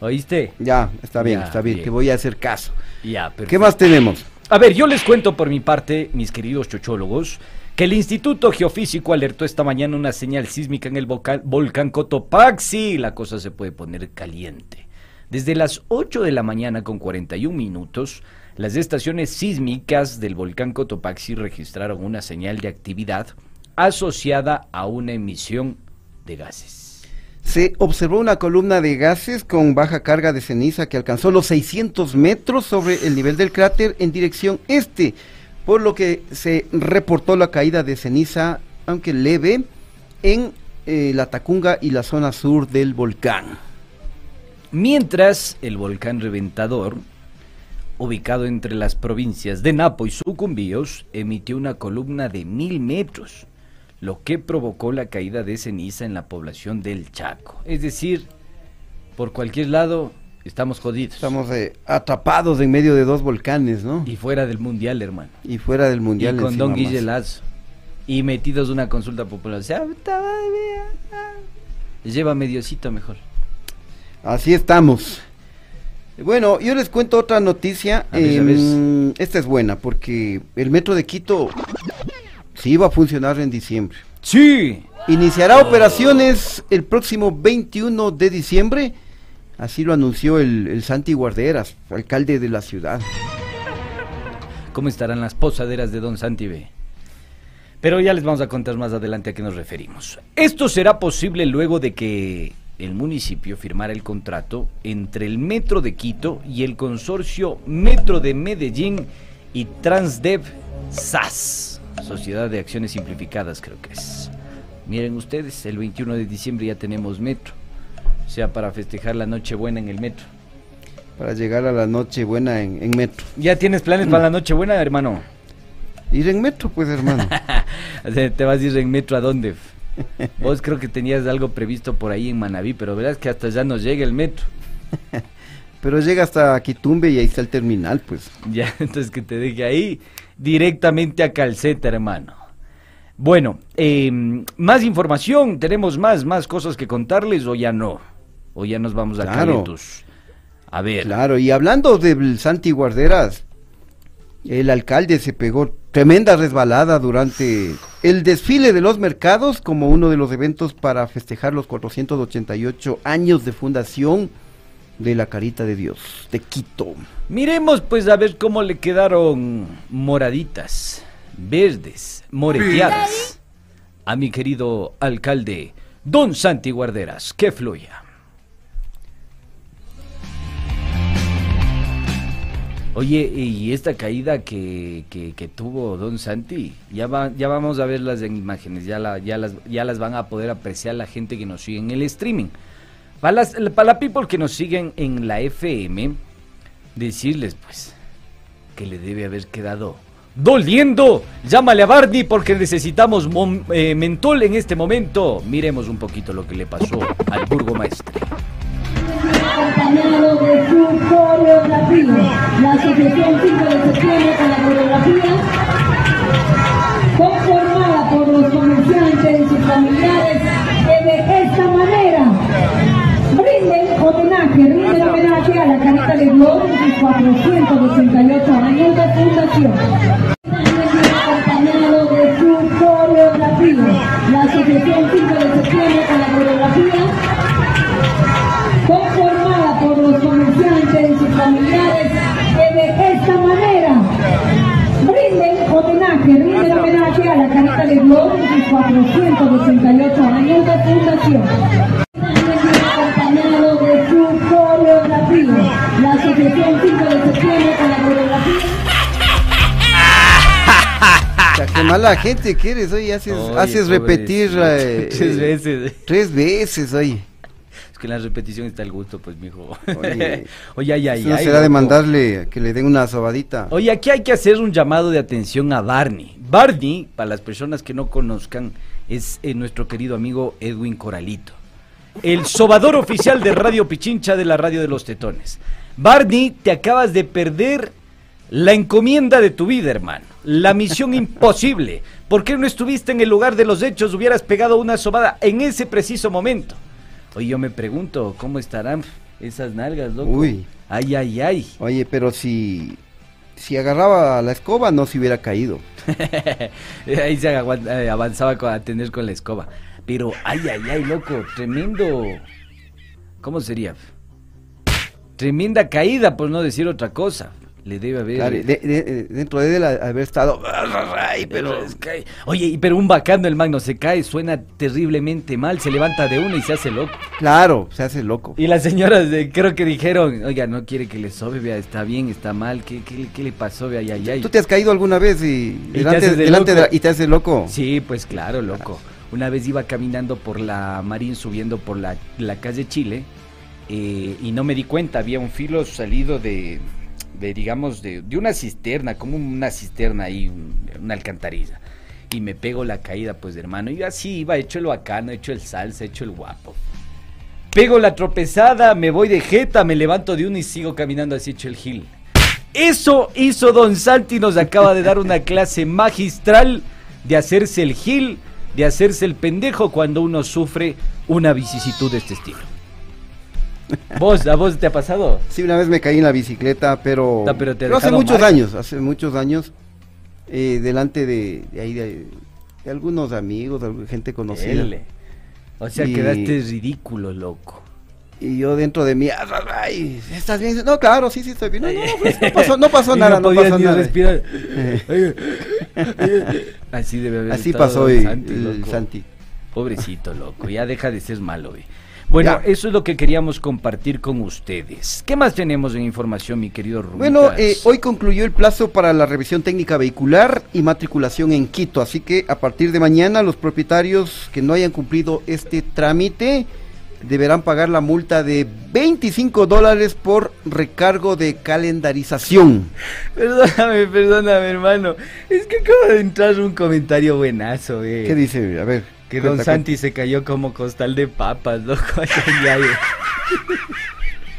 ¿Oíste? Ya, está bien, Ya, está bien, bien. te voy a hacer caso. Ya, ¿Qué perfecto. más tenemos? A ver, yo les cuento por mi parte, mis queridos chochólogos, Que el Instituto Geofísico alertó esta mañana una señal sísmica en el volcán, volcán Cotopaxi. La cosa se puede poner caliente. Desde las 8 de la mañana con 41 minutos, las estaciones sísmicas del volcán Cotopaxi registraron una señal de actividad asociada a una emisión de gases. Se observó una columna de gases con baja carga de ceniza que alcanzó los 600 metros sobre el nivel del cráter en dirección este, por lo que se reportó la caída de ceniza, aunque leve, en eh, la Tacunga y la zona sur del volcán. Mientras el volcán Reventador, ubicado entre las provincias de Napo y Sucumbíos, emitió una columna de mil metros, lo que provocó la caída de ceniza en la población del Chaco. Es decir, por cualquier lado estamos jodidos. Estamos eh, atrapados en medio de dos volcanes, ¿no? Y fuera del mundial, hermano. Y fuera del mundial. Y con Don. Guille Lazo. Y metidos una consulta popular. O sea, todavía, ah, lleva mediocito mejor. Así estamos. Bueno, yo les cuento otra noticia. Em, esta es buena porque el metro de Quito sí iba a funcionar en diciembre. Sí. Iniciará operaciones el próximo 21 de diciembre. Así lo anunció el, el Santi Guarderas, alcalde de la ciudad. ¿Cómo estarán las posaderas de Don Santi B? Pero ya les vamos a contar más adelante a qué nos referimos. Esto será posible luego de que el municipio firmara el contrato entre el Metro de Quito y el consorcio Metro de Medellín y Transdev SAS, Sociedad de Acciones Simplificadas creo que es. Miren ustedes, el 21 de diciembre ya tenemos metro, o sea, para festejar la Nochebuena en el metro. Para llegar a la noche buena en, en metro. ¿Ya tienes planes para la Nochebuena, hermano? Ir en metro, pues hermano. ¿Te vas a ir en metro a dónde? Vos creo que tenías algo previsto por ahí en Manabí, pero verás que hasta ya nos llega el metro. Pero llega hasta Quitumbe y ahí está el terminal, pues. Ya, entonces que te deje ahí directamente a Calceta, hermano. Bueno, eh, más información, tenemos más, más cosas que contarles o ya no. O ya nos vamos a Claro. calentos. A ver, Claro, y hablando del Santi Guarderas, el alcalde se pegó tremenda resbalada durante el desfile de los mercados como uno de los eventos para festejar los 488 años de fundación de la Carita de Dios de Quito. miremos pues a ver cómo le quedaron moraditas, verdes, moreteadas a mi querido alcalde Don Santi Guarderas. Que fluya. Oye, y esta caída que, que- que tuvo Don Santi, ya, va, ya vamos a ver las imágenes, ya, la- ya, las, ya las van a poder apreciar la gente que nos sigue en el streaming. Para, las, para la people que nos siguen en la FM, decirles pues que le debe haber quedado doliendo. Llámale a Barney porque necesitamos eh, mentol en este momento. Miremos un poquito lo que le pasó al burgomaestre. acompañado de su coreografía. La Asociación 5 de septiembre con la coreografía, conformada por los comerciantes y sus familiares, que homenaje, rinden homenaje a la Carita de Dios en sus 488 años de fundación. Acompañado de su coreografía. La Asociación 5 de septiembre con la coreografía, conformada por los comerciantes y sus familiares que de esta manera rinden homenaje, rinden homenaje a la Carita de Dios en sus 488 años de fundación. Mala gente que eres, oye, haces, Oye, haces repetir eh, Tres veces. tres veces, oye. Es que en la repetición está el gusto, pues, mijo. Oye. Oye, ay, ay, no ay, será de mandarle que le den una sobadita. Oye, aquí hay que hacer un llamado de atención a Barney. Barney, para las personas que no conozcan, es eh, nuestro querido amigo Edwin Coralito. El sobador oficial de Radio Pichincha de la Radio de los Tetones. Barney, te acabas de perder la encomienda de tu vida, hermano. La misión imposible. ¿Por qué no estuviste en el lugar de los hechos? Hubieras pegado una sobada en ese preciso momento. Oye, yo me pregunto, ¿cómo estarán esas nalgas, loco? Uy. Ay, ay, ay. Oye, pero si si agarraba la escoba no se hubiera caído. Ahí se eh, avanzaba a tener con la escoba. Pero, ay, ay, ay, loco, tremendo. ¿Cómo sería? Tremenda caída, por no decir otra cosa. Le debe haber. Claro, de- de- de- dentro de él haber estado... Ay, pero Oye, y pero un bacano el magno se cae, suena terriblemente mal, se levanta de una y se hace loco. Claro, se hace loco. Y las señoras de- creo que dijeron, oiga, no quiere que le sobe, vea, está bien, está mal, ¿qué, qué, qué le pasó? Vea, ay, ay. ¿Tú te has caído alguna vez y, te delante, haces de delante la- y te haces loco? Sí, pues claro, loco. Una vez iba caminando por la Marín, subiendo por la, la calle Chile, eh, y no me di cuenta, había un filo salido de, de digamos, de, de una cisterna, como una cisterna ahí, un- una alcantarilla. Y me pego la caída, pues, hermano. Y así iba, hecho el bacano, hecho el salsa, hecho el guapo. Pego la tropezada, me voy de jeta, me levanto de uno y sigo caminando así hecho el gil. Eso hizo Don Santi, nos acaba de dar una clase magistral de hacerse el gil, de hacerse el pendejo cuando uno sufre una vicisitud de este estilo. ¿Vos, a vos te ha pasado? Sí, una vez me caí en la bicicleta, pero, No, pero te hace muchos años, hace muchos años, eh, delante de, de ahí de, de algunos amigos, de gente conocida. O sea, Y- quedaste ridículo, loco. Y yo dentro de mí, "Ah, ay, ¿estás bien? No, claro, sí, sí estoy bien. No, no, pues, no pasó, no pasó nada, no, podías pasó ni nada. respirar. Eh, Así debe haber Así pasó el, Santi, el. Santi. Pobrecito, loco, ya deja de ser malo, güey. Bueno, Ya. eso es lo que queríamos compartir con ustedes. ¿Qué más tenemos en información, mi querido Rubitas? Bueno, eh, hoy concluyó el plazo para la revisión técnica vehicular y matriculación en Quito, así que a partir de mañana los propietarios que no hayan cumplido este trámite deberán pagar la multa de 25 dólares por recargo de calendarización. Perdóname, perdóname, hermano. Es que acaba de entrar un comentario buenazo, eh. ¿Qué dice? A ver. Que Don cuenta, Santi se cayó como costal de papas, loco.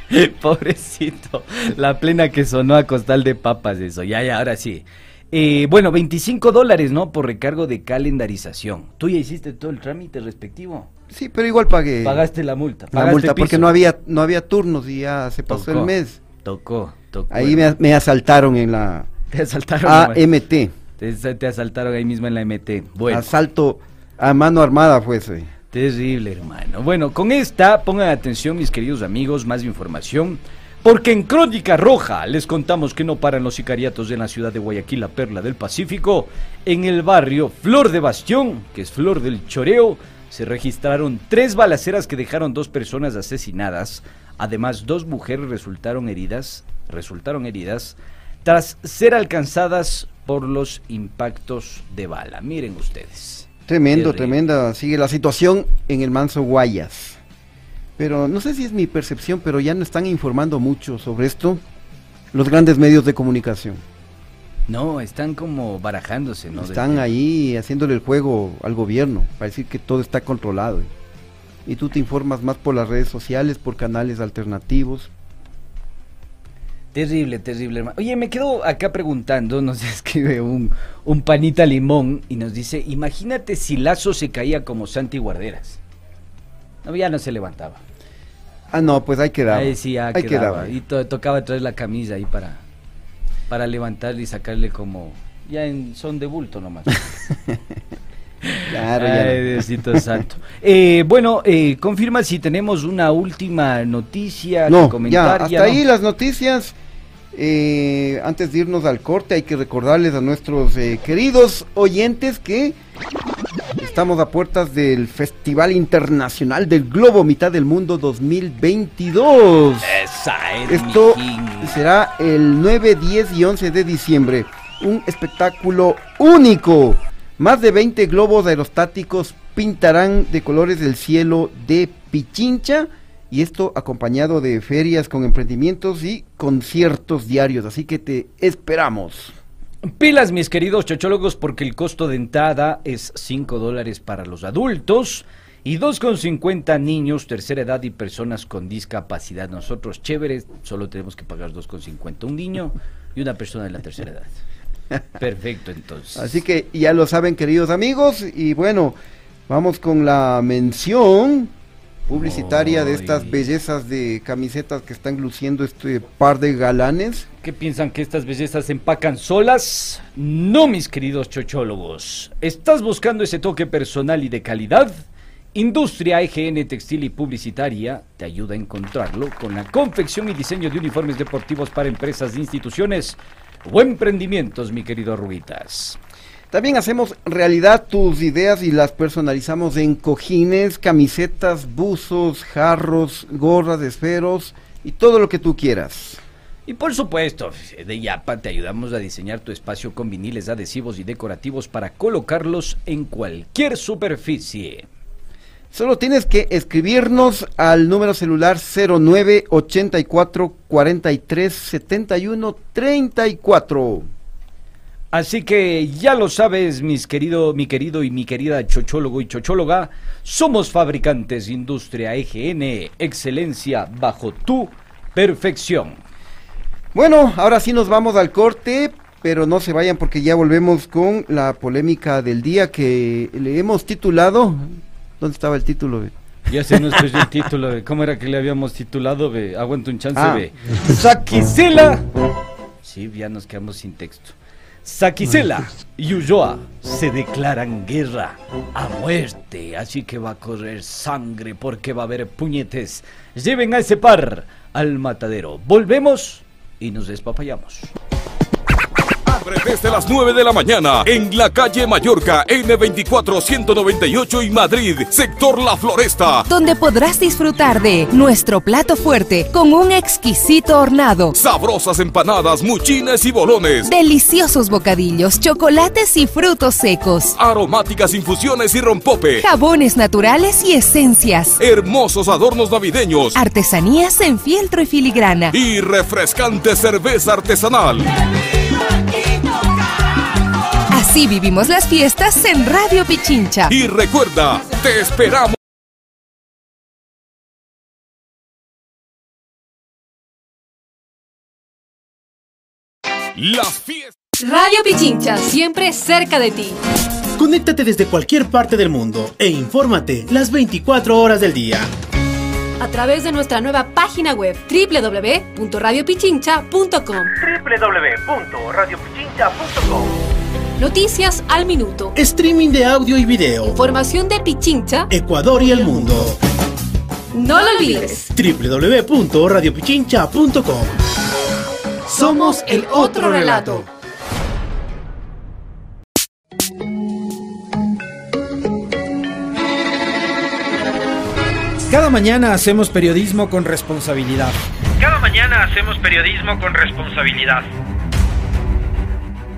Pobrecito. La plena que sonó a costal de papas eso. Ya, ya, ahora sí. Eh, bueno, 25 dólares, ¿no? Por recargo de calendarización. ¿Tú ya hiciste todo el trámite respectivo? Sí, pero igual pagué Pagaste la multa. la multa porque no había no había turnos y ya se pasó Tocó, el mes. Tocó, tocó. Ahí me, me asaltaron en la Te asaltaron. AMT. Te, te asaltaron ahí mismo en la MT. Bueno. Asalto a mano armada fue ese. Terrible, hermano. Bueno, con esta, pongan atención, mis queridos amigos, más información. Porque en Crónica Roja les contamos que no paran los sicariatos en la ciudad de Guayaquil, la perla del Pacífico. En el barrio Flor de Bastión, que es Flor del Choreo, se registraron tres balaceras que dejaron dos personas asesinadas. Además, dos mujeres resultaron heridas, resultaron heridas tras ser alcanzadas por los impactos de bala. Miren ustedes. Tremendo, tremenda. Sigue la situación en el Manso Guayas. Pero no sé si es mi percepción, pero ya no están informando mucho sobre esto los grandes medios de comunicación. No, están como barajándose, ¿no? están ahí haciéndole el juego al gobierno para decir que todo está controlado. Y tú te informas más por las redes sociales, por canales alternativos. Terrible, terrible, hermano. Oye, me quedo acá preguntando, nos escribe un, un panita limón y nos dice, imagínate si Lazo se caía como Santi Guarderas. No, ya no se levantaba. Ah, no, pues ahí quedaba. Ahí sí, ya Ahí quedaba. quedaba. Y to- tocaba traer la camisa ahí para, para levantarle y sacarle como, ya en son de bulto nomás. Claro, ya Ay. Diosito santo. Eh, bueno, eh, confirma si tenemos una última noticia No, que comentar. ya, hasta ahí las noticias. Eh, antes de irnos al corte, hay que recordarles a nuestros eh, queridos oyentes que estamos a puertas del Festival Internacional del Globo Mitad del Mundo 2022. Esa es Esto será el 9, 10 y 11 de diciembre. Un espectáculo único. Más de 20 globos aerostáticos pintarán de colores el cielo de Pichincha. Y esto acompañado de ferias con emprendimientos y conciertos diarios. Así que te esperamos. Pilas, mis queridos chochólogos, porque el costo de entrada es 5 dólares para los adultos y 2,50 niños, tercera edad y personas con discapacidad. Nosotros, chéveres, solo tenemos que pagar 2,50. Un niño y una persona de la tercera edad. Perfecto, entonces. Así que ya lo saben, queridos amigos. Y bueno, vamos con la mención publicitaria de estas bellezas de camisetas que están luciendo este par de galanes. ¿Qué piensan que estas bellezas se empacan solas? No, mis queridos chochólogos. ¿Estás buscando ese toque personal y de calidad? Industria EGN Textil y Publicitaria te ayuda a encontrarlo con la confección y diseño de uniformes deportivos para empresas e instituciones o emprendimientos, mi querido Ruitas. También hacemos realidad tus ideas y las personalizamos en cojines, camisetas, buzos, jarros, gorras, esferos y todo lo que tú quieras. Y por supuesto, de Yapa te ayudamos a diseñar tu espacio con viniles adhesivos y decorativos para colocarlos en cualquier superficie. Solo tienes que escribirnos al número celular 09 84 43 71 34. Así que ya lo sabes, mis querido, mi querido y mi querida chochólogo y chochóloga, somos fabricantes Industria EGN, excelencia bajo tu perfección. Bueno, ahora sí nos vamos al corte, pero no se vayan porque ya volvemos con la polémica del día que le hemos titulado. ¿Dónde estaba el título? ve? Ya se nos perdió el título, ve. ¿cómo era que le habíamos titulado? Aguanta un chance, Ah. Saquicela. Sí, ya nos quedamos sin texto. Saquicela y Ulloa se declaran guerra a muerte, así que va a correr sangre porque va a haber puñetes. Lleven a ese par al matadero. Volvemos y nos despapallamos. Desde las 9 de la mañana en la calle Mallorca N24 198 y Madrid, sector La Floresta. donde podrás disfrutar de nuestro plato fuerte con un exquisito hornado, Sabrosas empanadas, muchines y bolones. deliciosos bocadillos, chocolates y frutos secos, Aromáticas infusiones y rompope. jabones naturales y esencias, Hermosos adornos navideños. artesanías en fieltro y filigrana. Y refrescante cerveza artesanal. Así vivimos las fiestas en Radio Pichincha. Y recuerda, te esperamos. Las fiestas. Radio Pichincha, siempre cerca de ti. Conéctate desde cualquier parte del mundo e infórmate las 24 horas del día. A través de nuestra nueva página web www.radiopichincha.com. www.radiopichincha.com Noticias al minuto. Streaming de audio y video. Información de Pichincha. Ecuador y el mundo. No lo olvides. www.radiopichincha.com Somos el otro relato. Cada mañana hacemos periodismo con responsabilidad. Cada mañana hacemos periodismo con responsabilidad.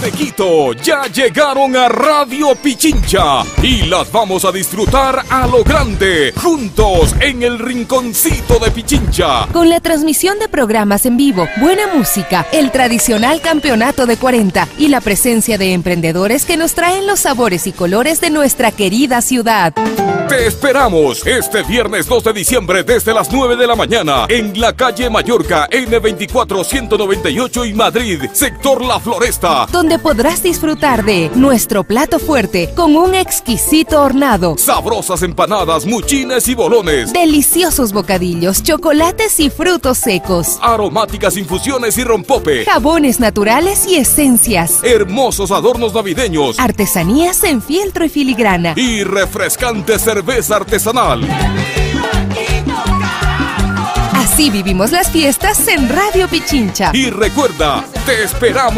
De Quito ya llegaron a Radio Pichincha y las vamos a disfrutar a lo grande, juntos en el rinconcito de Pichincha. Con la transmisión de programas en vivo, buena música, el tradicional campeonato de 40 y la presencia de emprendedores que nos traen los sabores y colores de nuestra querida ciudad. Te esperamos este viernes 2 de diciembre desde las 9 de la mañana en la calle Mallorca N24 198 y Madrid, sector La Floresta. Donde podrás disfrutar de nuestro plato fuerte con un exquisito hornado, Sabrosas empanadas, muchines y bolones. deliciosos bocadillos, chocolates y frutos secos, Aromáticas infusiones y rompope. jabones naturales y esencias, Hermosos adornos navideños. artesanías en fieltro y filigrana. Y refrescante cerveza artesanal. Así vivimos las fiestas en Radio Pichincha. Y recuerda, te esperamos.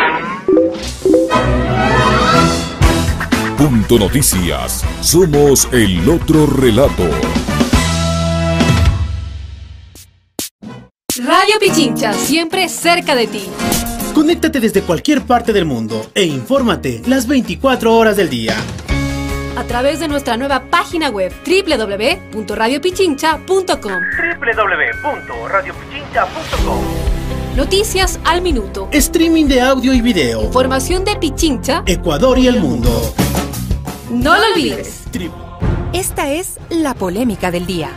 Punto Noticias. Somos el otro relato. Radio Pichincha, siempre cerca de ti. Conéctate desde cualquier parte del mundo e infórmate las 24 horas del día. A través de nuestra nueva página web www.radiopichincha.com. www.radiopichincha.com Noticias al minuto. Streaming de audio y video. Información de Pichincha. Ecuador y el mundo. No lo olvides. Esta es la polémica del día.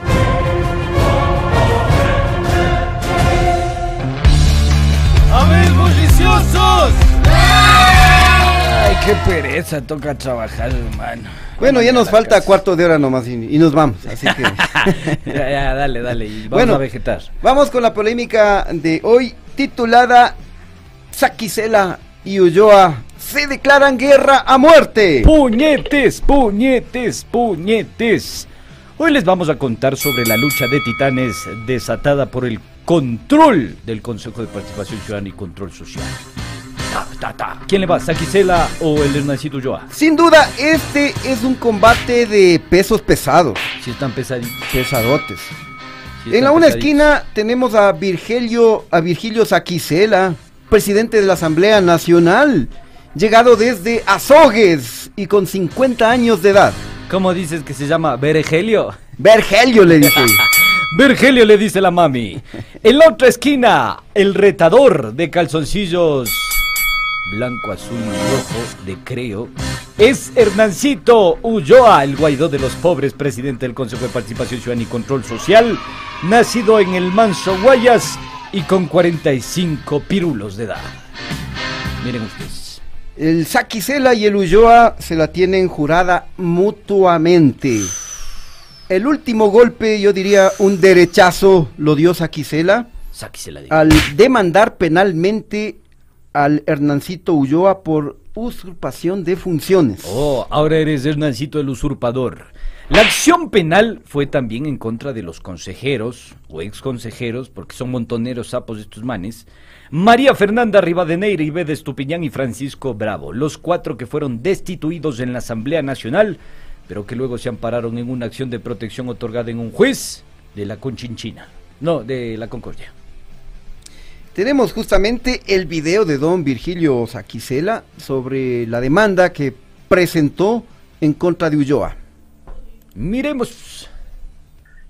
¡A ver, bulliciosos! Ay, qué pereza, toca trabajar, hermano. Bueno, ya nos falta cuarto de hora nomás y, y nos vamos, así que... ya, ya, dale, dale, y vamos Bueno, a vegetar. Vamos con la polémica de hoy titulada Saquicela y Ulloa se declaran guerra a muerte. Puñetes, puñetes, puñetes. Hoy les vamos a contar sobre la lucha de titanes desatada por el control del Consejo de Participación Ciudadana y Control Social. Ta, ta, ta. ¿Quién le va? ¿Saquicela o el Hernancito Ulloa? Sin duda, este es un combate de pesos pesados. Si están pesaditos. Pesadotes. En la una pesaditos. esquina tenemos a Virgilio, a Virgilio Saquicela, presidente de la Asamblea Nacional, llegado desde Azogues y con 50 años de edad. ¿Cómo dices que se llama? ¿Vergelio? Vergelio le dije. Vergelio le dice la mami. En la otra esquina, el retador de calzoncillos blanco, azul y rojo de creo es Hernancito Ulloa, el guaidó de los pobres, presidente del Consejo de Participación Ciudadana y Control Social, nacido en el Manso Guayas y con 45 pirulos de edad. Miren ustedes. El Saquicela y el Ulloa se la tienen jurada mutuamente. El último golpe, yo diría un derechazo, lo dio Saquicela al demandar penalmente al Hernancito Ulloa por usurpación de funciones. Oh, ahora eres Hernancito el usurpador. La acción penal fue también en contra de los consejeros o ex consejeros, porque son montoneros sapos estos manes, María Fernanda Rivadeneira, Ibe de Estupiñán y Francisco Bravo, los cuatro que fueron destituidos en la Asamblea Nacional, pero que luego se ampararon en una acción de protección otorgada en un juez de la Conchinchina, no, de la Concordia. Tenemos justamente el video de don Virgilio Saquicela sobre la demanda que presentó en contra de Ulloa. Miremos.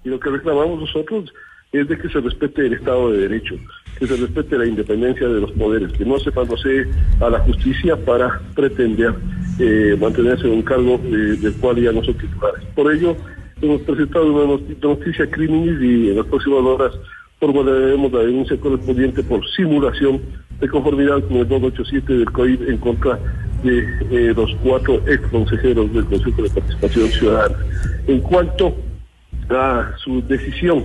Y lo que reclamamos nosotros es de que se respete el Estado de Derecho, que se respete la independencia de los poderes, que no se panosee a la justicia para pretender eh, mantenerse en un cargo eh, del cual ya no son titulares. Por ello, hemos presentado una noti- noticia criminis y en las próximas horas formularemos la denuncia correspondiente por simulación de conformidad con el 287 del COID en contra de eh, los cuatro ex consejeros del Consejo de Participación Ciudadana. En cuanto a su decisión,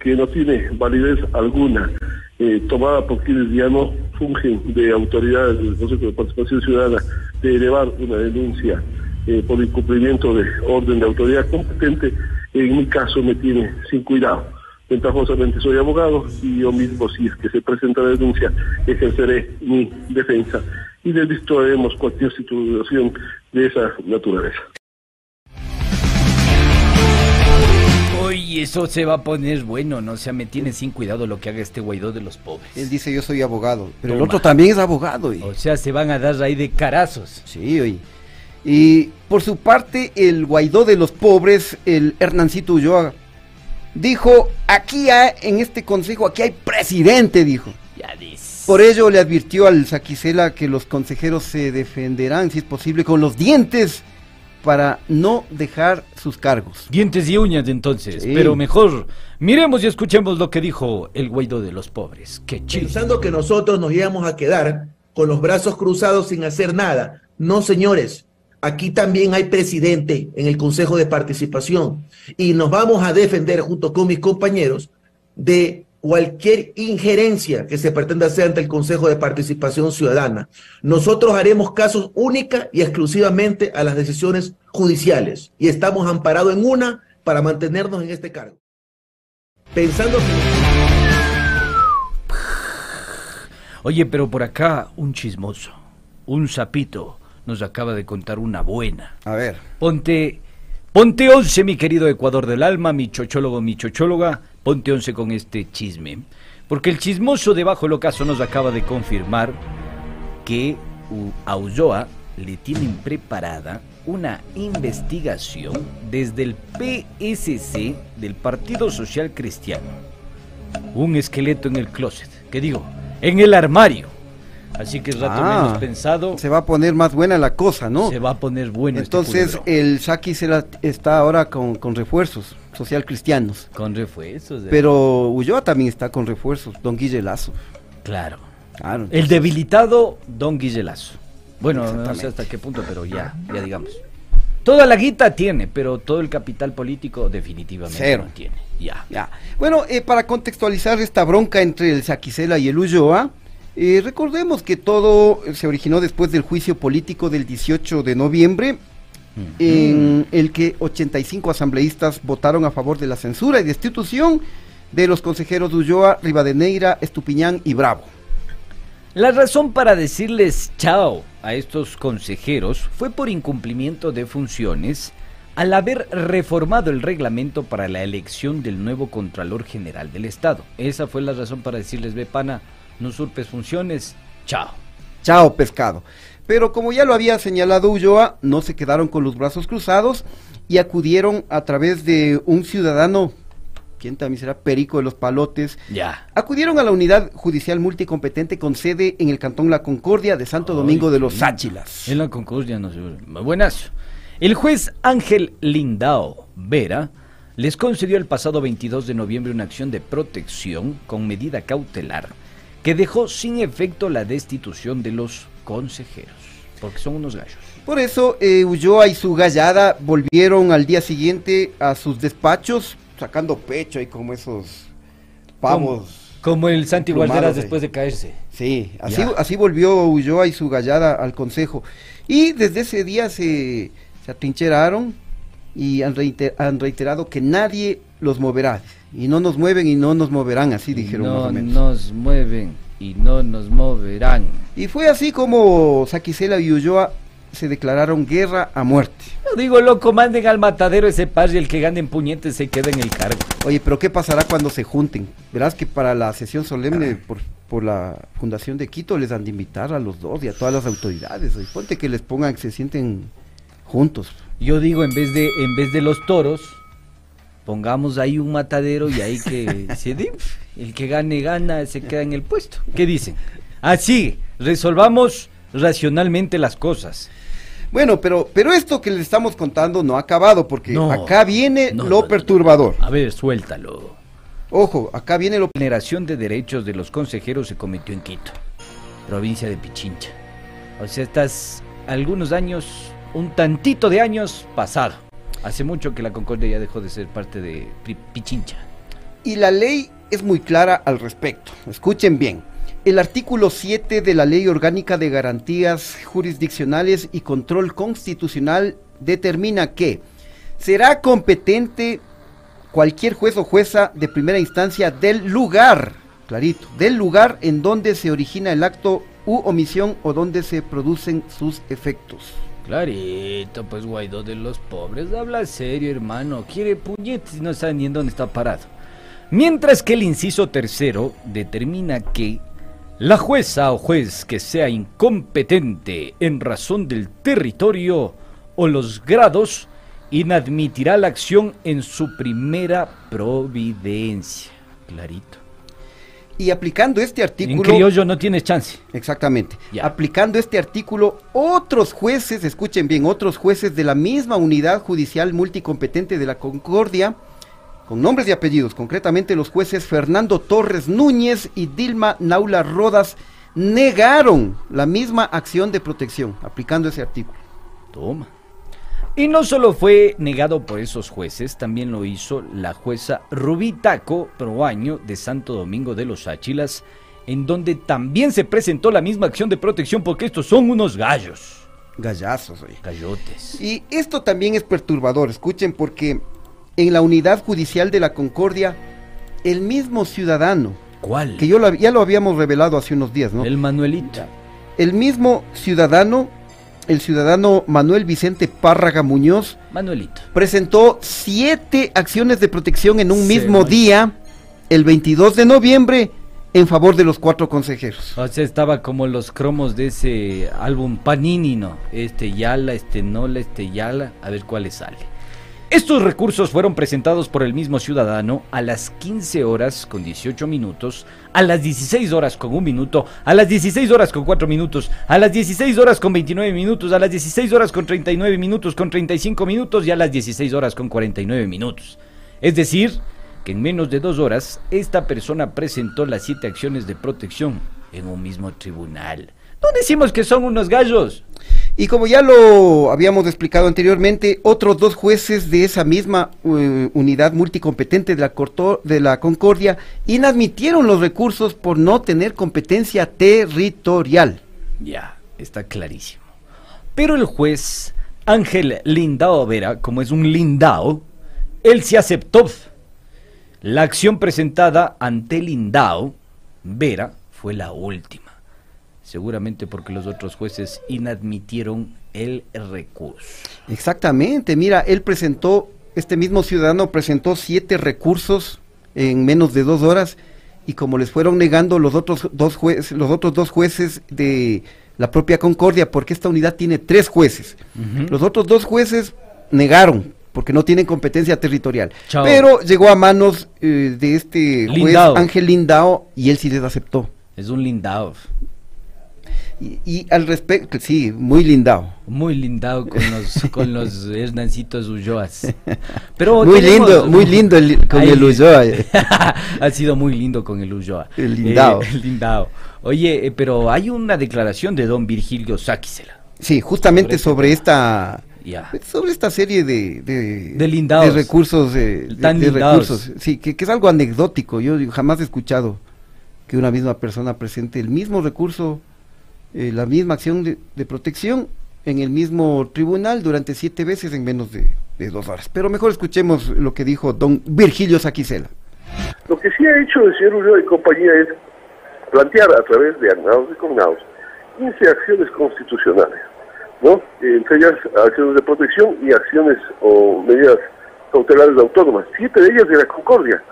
que no tiene validez alguna, eh, tomada por quienes ya no fungen de autoridades del Consejo de Participación Ciudadana, de elevar una denuncia eh, por incumplimiento de orden de autoridad competente, en mi caso me tiene sin cuidado. Ventajosamente soy abogado y yo mismo, si es que se presenta la denuncia, ejerceré mi defensa y desvirtuaremos cualquier situación de esa naturaleza. Uy, eso se va a poner bueno, no o sea, me tiene sin cuidado lo que haga este guaidó de los pobres. Él dice yo soy abogado, pero el otro también es abogado. y- O sea, se van a dar ahí de carazos. Sí, oye. Y por su parte, el Guaidó de los pobres, el Hernancito Ulloa, dijo, aquí hay, en este consejo, aquí hay presidente, dijo. Ya dice. Por ello le advirtió al Saquicela que los consejeros se defenderán, si es posible, con los dientes para no dejar sus cargos. Dientes y uñas entonces, Sí. pero mejor miremos y escuchemos lo que dijo el guaidó de los pobres. Qué chido. pensando que nosotros nos íbamos a quedar con los brazos cruzados sin hacer nada, No, señores, aquí también hay presidente en el Consejo de Participación y nos vamos a defender junto con mis compañeros de cualquier injerencia que se pretenda hacer ante el Consejo de Participación Ciudadana. Nosotros haremos casos única y exclusivamente a las decisiones judiciales y estamos amparados en una para mantenernos en este cargo. Pensando Oye, pero por acá un chismoso, un sapito, nos acaba de contar una buena. A ver. Ponte, ponte once, mi querido Ecuador del alma, mi chochólogo, mi chochóloga, ponte once con este chisme. Porque el chismoso de Bajo el Ocaso nos acaba de confirmar que a Ulloa le tienen preparada una investigación desde el PSC del Partido Social Cristiano. Un esqueleto en el closet, que digo, en el armario. Así que es rato Ah, menos pensado. Se va a poner más buena la cosa, ¿no? Se va a poner bueno. este Entonces, el se la- está ahora con, con refuerzos social cristianos. Con refuerzos. de- Pero Ulloa también está con refuerzos, don Guille Lazo. Claro. Claro. El debilitado Don Guillelazo. Bueno, no sé hasta qué punto, pero ya, ya digamos. Toda la guita tiene, pero todo el capital político definitivamente Cero. no tiene. Ya. Ya. Bueno, eh, para contextualizar esta bronca entre el Saquicela y el Ulloa, eh, recordemos que todo se originó después del juicio político del 18 de noviembre, en el que 85 asambleístas votaron a favor de la censura y destitución de los consejeros de Ulloa, Rivadeneira, Estupiñán y Bravo. La razón para decirles chao a estos consejeros fue por incumplimiento de funciones al haber reformado el reglamento para la elección del nuevo Contralor General del Estado. Esa fue la razón para decirles, ve pana, no surpes funciones, chao. Chao, pescado. Pero como ya lo había señalado Ulloa, no se quedaron con los brazos cruzados y acudieron a través de un ciudadano, quien también será Perico de los Palotes, Ya. acudieron a la unidad judicial multicompetente con sede en el Cantón La Concordia de Santo Domingo de los Sáchilas. En la Concordia no se Buenazo. El juez Ángel Lindao Vera les concedió el pasado 22 de noviembre una acción de protección con medida cautelar que dejó sin efecto la destitución de los consejeros, porque son unos gallos. Por eso eh, Ulloa y su gallada volvieron al día siguiente a sus despachos sacando pecho y como esos pavos. Como el Santi Guarderas de- después de caerse. Sí, así, Ya. así volvió Ulloa y su gallada al consejo. Y desde ese día se, se atrincheraron y han, reiter- han reiterado que nadie los moverá. Y no nos mueven y no nos moverán, así dijeron más no o menos. nos mueven y no nos moverán. Y fue así como Saquicela y Ulloa se declararon guerra a muerte. Yo digo, loco, manden al matadero ese par y el que gane en puñetes se queda en el cargo. Oye, pero ¿qué pasará cuando se junten? Verás que para la sesión solemne por, por la Fundación de Quito les han de invitar a los dos y a todas las autoridades. oye. Ponte que les pongan que se sienten juntos. Yo digo, en vez de, en vez de los toros, pongamos ahí un matadero y ahí que se dé, el que gane, gana, se queda en el puesto. ¿Qué dicen? Así, resolvamos racionalmente las cosas. Bueno, pero, pero esto que les estamos contando no ha acabado porque No, acá viene no, lo no, perturbador. A ver, suéltalo. Ojo, acá viene lo... La generación de derechos de los consejeros se cometió en Quito, provincia de Pichincha. O sea, estás algunos años, un tantito de años pasado. Hace mucho que la Concordia ya dejó de ser parte de Pi- Pichincha. Y la ley es muy clara al respecto. Escuchen bien. El artículo 7 de la Ley Orgánica de Garantías Jurisdiccionales y Control Constitucional determina que será competente cualquier juez o jueza de primera instancia del lugar, clarito, del lugar en donde se origina el acto u omisión o donde se producen sus efectos. Clarito, pues Guaidó de los pobres, habla serio, hermano. Quiere puñetes y no sabe ni en dónde está parado. Mientras que el inciso tercero determina que la jueza o juez que sea incompetente en razón del territorio o los grados inadmitirá la acción en su primera providencia. Clarito. Y aplicando este En artículo... criollo no tienes chance. Exactamente. Aplicando este artículo, otros jueces, escuchen bien, otros jueces de la misma unidad judicial multicompetente de la Concordia, con nombres y apellidos, concretamente los jueces Fernando Torres Núñez y Dilma Naula Rodas, negaron la misma acción de protección, aplicando ese artículo. Toma. Y no solo fue negado por esos jueces, también lo hizo la jueza Rubí Taco Proaño de Santo Domingo de los Áchilas, en donde también se presentó la misma acción de protección porque estos son unos gallos. Gallazos, oye. Gallotes. Y esto también es perturbador, escuchen, porque en la unidad judicial de la Concordia, el mismo ciudadano, ¿Cuál? que yo lo- ya lo habíamos revelado hace unos días, ¿no? El Manuelito. El mismo ciudadano, el ciudadano Manuel Vicente Párraga Muñoz, Manuelito. presentó siete acciones de protección en un Se mismo mancha. día, el 22 de noviembre, en favor de los cuatro consejeros. O sea, estaba como los cromos de ese álbum Panini, ¿no? Este Yala, este Nola, este Yala, a ver cuáles sale. Estos recursos fueron presentados por el mismo ciudadano a las 15 horas con 18 minutos, a las 16 horas con 1 minuto, a las 16 horas con 4 minutos, a las 16 horas con 29 minutos, a las 16 horas con 39 minutos, con 35 minutos y a las 16 horas con 49 minutos. Es decir, que en menos de dos horas esta persona presentó las siete acciones de protección en un mismo tribunal. No decimos que son unos gallos. Y como ya lo habíamos explicado anteriormente, otros dos jueces de esa misma eh, unidad multicompetente de la, Corto- de la Concordia inadmitieron los recursos por no tener competencia territorial. Ya, está clarísimo. Pero el juez Ángel Lindao Vera, como es un Lindao, él se aceptó. La acción presentada ante Lindao Vera fue la última. Seguramente porque los otros jueces inadmitieron el recurso. Exactamente, mira, él presentó, este mismo ciudadano presentó siete recursos en menos de dos horas y como les fueron negando los otros dos jueces, los otros dos jueces de la propia Concordia, porque esta unidad tiene tres jueces. Los otros dos jueces negaron porque no tienen competencia territorial. Chao. Pero llegó a manos eh, de este juez. Ángel Lindao y él sí les aceptó. Es un Lindao. Y, y al respecto, sí, muy Lindao. Muy lindado con los, con los Hernancitos Ulloas. Pero Muy tenemos- lindo, muy lindo el- con Ahí- el Ulloa. ha sido muy lindo con el Ulloa. El lindao. Eh, el lindao. Oye, eh, pero hay una declaración de don Virgilio Sáquisela. Sí, justamente sobre esta sobre esta serie de de, de recursos de, Tan de recursos, sí, que, que es algo anecdótico. Yo jamás he escuchado que una misma persona presente el mismo recurso, eh, la misma acción de, protección en el mismo tribunal durante siete veces en menos de, dos horas. Pero mejor escuchemos lo que dijo don Virgilio Saquicela. Lo que sí ha hecho el señor Ulloa y compañía es plantear a través de agnados y cognados 15 acciones constitucionales, ¿no? Entre ellas acciones de protección y acciones o medidas cautelares autónomas, siete de ellas de la Concordia.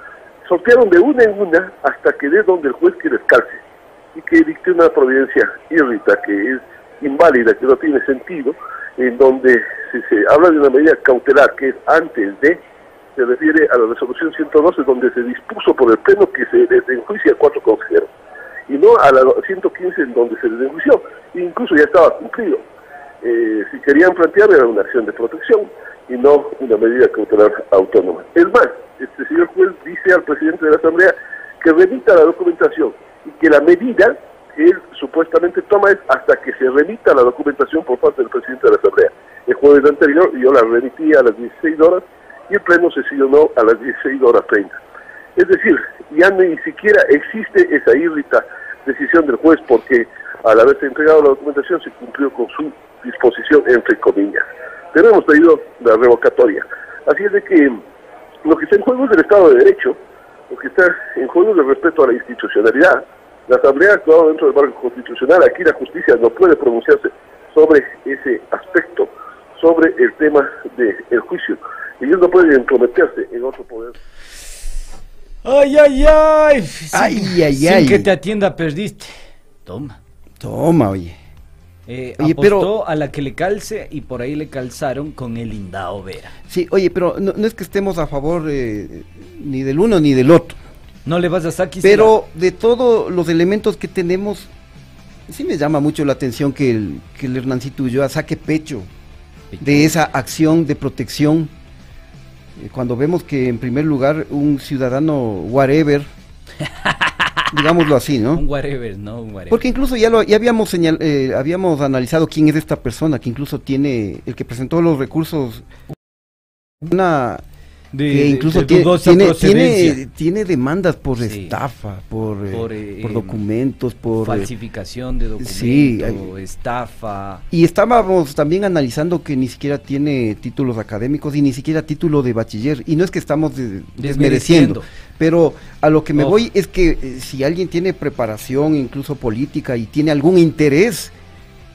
Sortearon de una en una hasta que dé donde el juez que descalce y que dicte una providencia irrita, que es inválida, que no tiene sentido, en donde si se habla de una medida cautelar que es antes de, se refiere a la resolución 112 donde se dispuso por el Pleno que se desenjuicie a cuatro consejeros y no a la 115 en donde se desenjuició, e incluso ya estaba cumplido. Eh, si querían plantear era una acción de protección y no una medida cautelar autónoma. Es más, este señor juez dice al presidente de la Asamblea que remita la documentación y que la medida que él supuestamente toma es hasta que se remita la documentación por parte del presidente de la Asamblea. El jueves anterior yo la remití a las 16 horas y el pleno se sesionó a las 16 horas 30. Es decir, ya ni siquiera existe esa írrita decisión del juez porque al haberse entregado la documentación se cumplió con su disposición entre comillas. Pero hemos pedido la revocatoria. Así es de que lo que está en juego es el Estado de Derecho, lo que está en juego es el respeto a la institucionalidad. La Asamblea ha actuado dentro del marco constitucional, aquí la justicia no puede pronunciarse sobre ese aspecto, sobre el tema del juicio. Ellos no pueden entrometerse en otro poder. Ay, ay, ay. Sin, Ay, ay, sin ay. que te atienda, perdiste. Toma. Toma, oye. Eh, Oye, apostó pero- a la que le calce y por ahí le calzaron con el Lindao Vera. Sí, oye, pero no, no es que estemos a favor eh, ni del uno ni del otro. No le vas a sacar Pero de todos los elementos que tenemos, sí me llama mucho la atención que el, que el Hernancito Ulloa saque pecho de esa acción de protección. Eh, Cuando vemos que en primer lugar un ciudadano whatever digámoslo así, ¿no? Un whatever, ¿no? Un whatever. Porque incluso ya lo ya habíamos señal, eh, habíamos analizado quién es esta persona que incluso tiene el que presentó los recursos una De- que incluso de tiene, tiene, procedencia. tiene, tiene demandas por Sí. estafa, por, eh, Por, eh, por documentos, por eh, falsificación de documentos, sí, estafa. y estábamos también analizando que ni siquiera tiene títulos académicos y ni siquiera título de bachiller. Y no es que estamos de- desmereciendo, pero a lo que me voy es que eh, si alguien tiene preparación, incluso política, y tiene algún interés,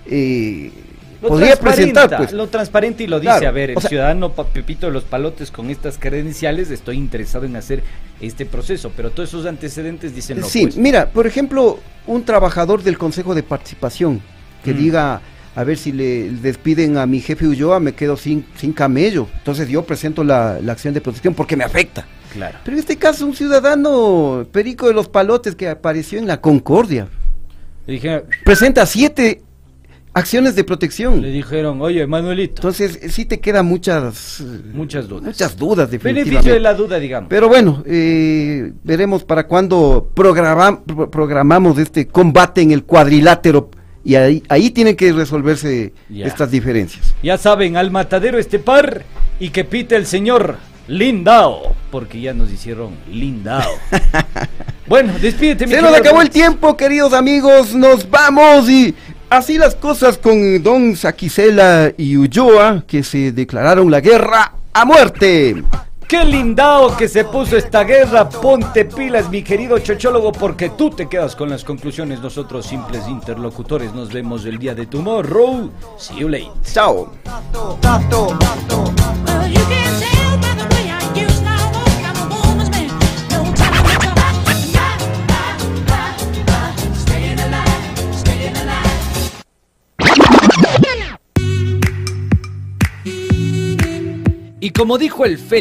eh, Lo podría presentar, pues. Lo transparente y lo dice, Claro, a ver, el sea- ciudadano Pepito de los Palotes con estas credenciales, estoy interesado en hacer este proceso, pero todos esos antecedentes dicen lo Sí, opuesto. mira, por ejemplo, un trabajador del Consejo de Participación que Mm. diga, a ver si le despiden a mi jefe Ulloa, me quedo sin, sin camello. Entonces yo presento la, la acción de protección porque me afecta. Claro. Pero en este caso, un ciudadano perico de los palotes que apareció en la Concordia dijeron, presenta siete acciones de protección. le dijeron, oye, Manuelito, Entonces, sí te quedan muchas, muchas dudas. muchas dudas, definitivamente. Beneficio de la duda, digamos. Pero bueno, eh, veremos para cuándo programa- pro- programamos este combate en el cuadrilátero y ahí, ahí tienen que resolverse Ya. estas diferencias. Ya saben, al matadero este par y que pite el señor Lindao, porque ya nos hicieron Lindao. bueno, despídete, mi Se nos acabó el tiempo, queridos amigos, nos vamos y así las cosas con Don Saquicela y Ulloa que se declararon la guerra a muerte. Qué lindao que se puso esta guerra. Ponte pilas, mi querido chochólogo, porque tú te quedas con las conclusiones. Nosotros, simples interlocutores, nos vemos el día de tomorrow. See you later. Chao. Y como dijo el Félix.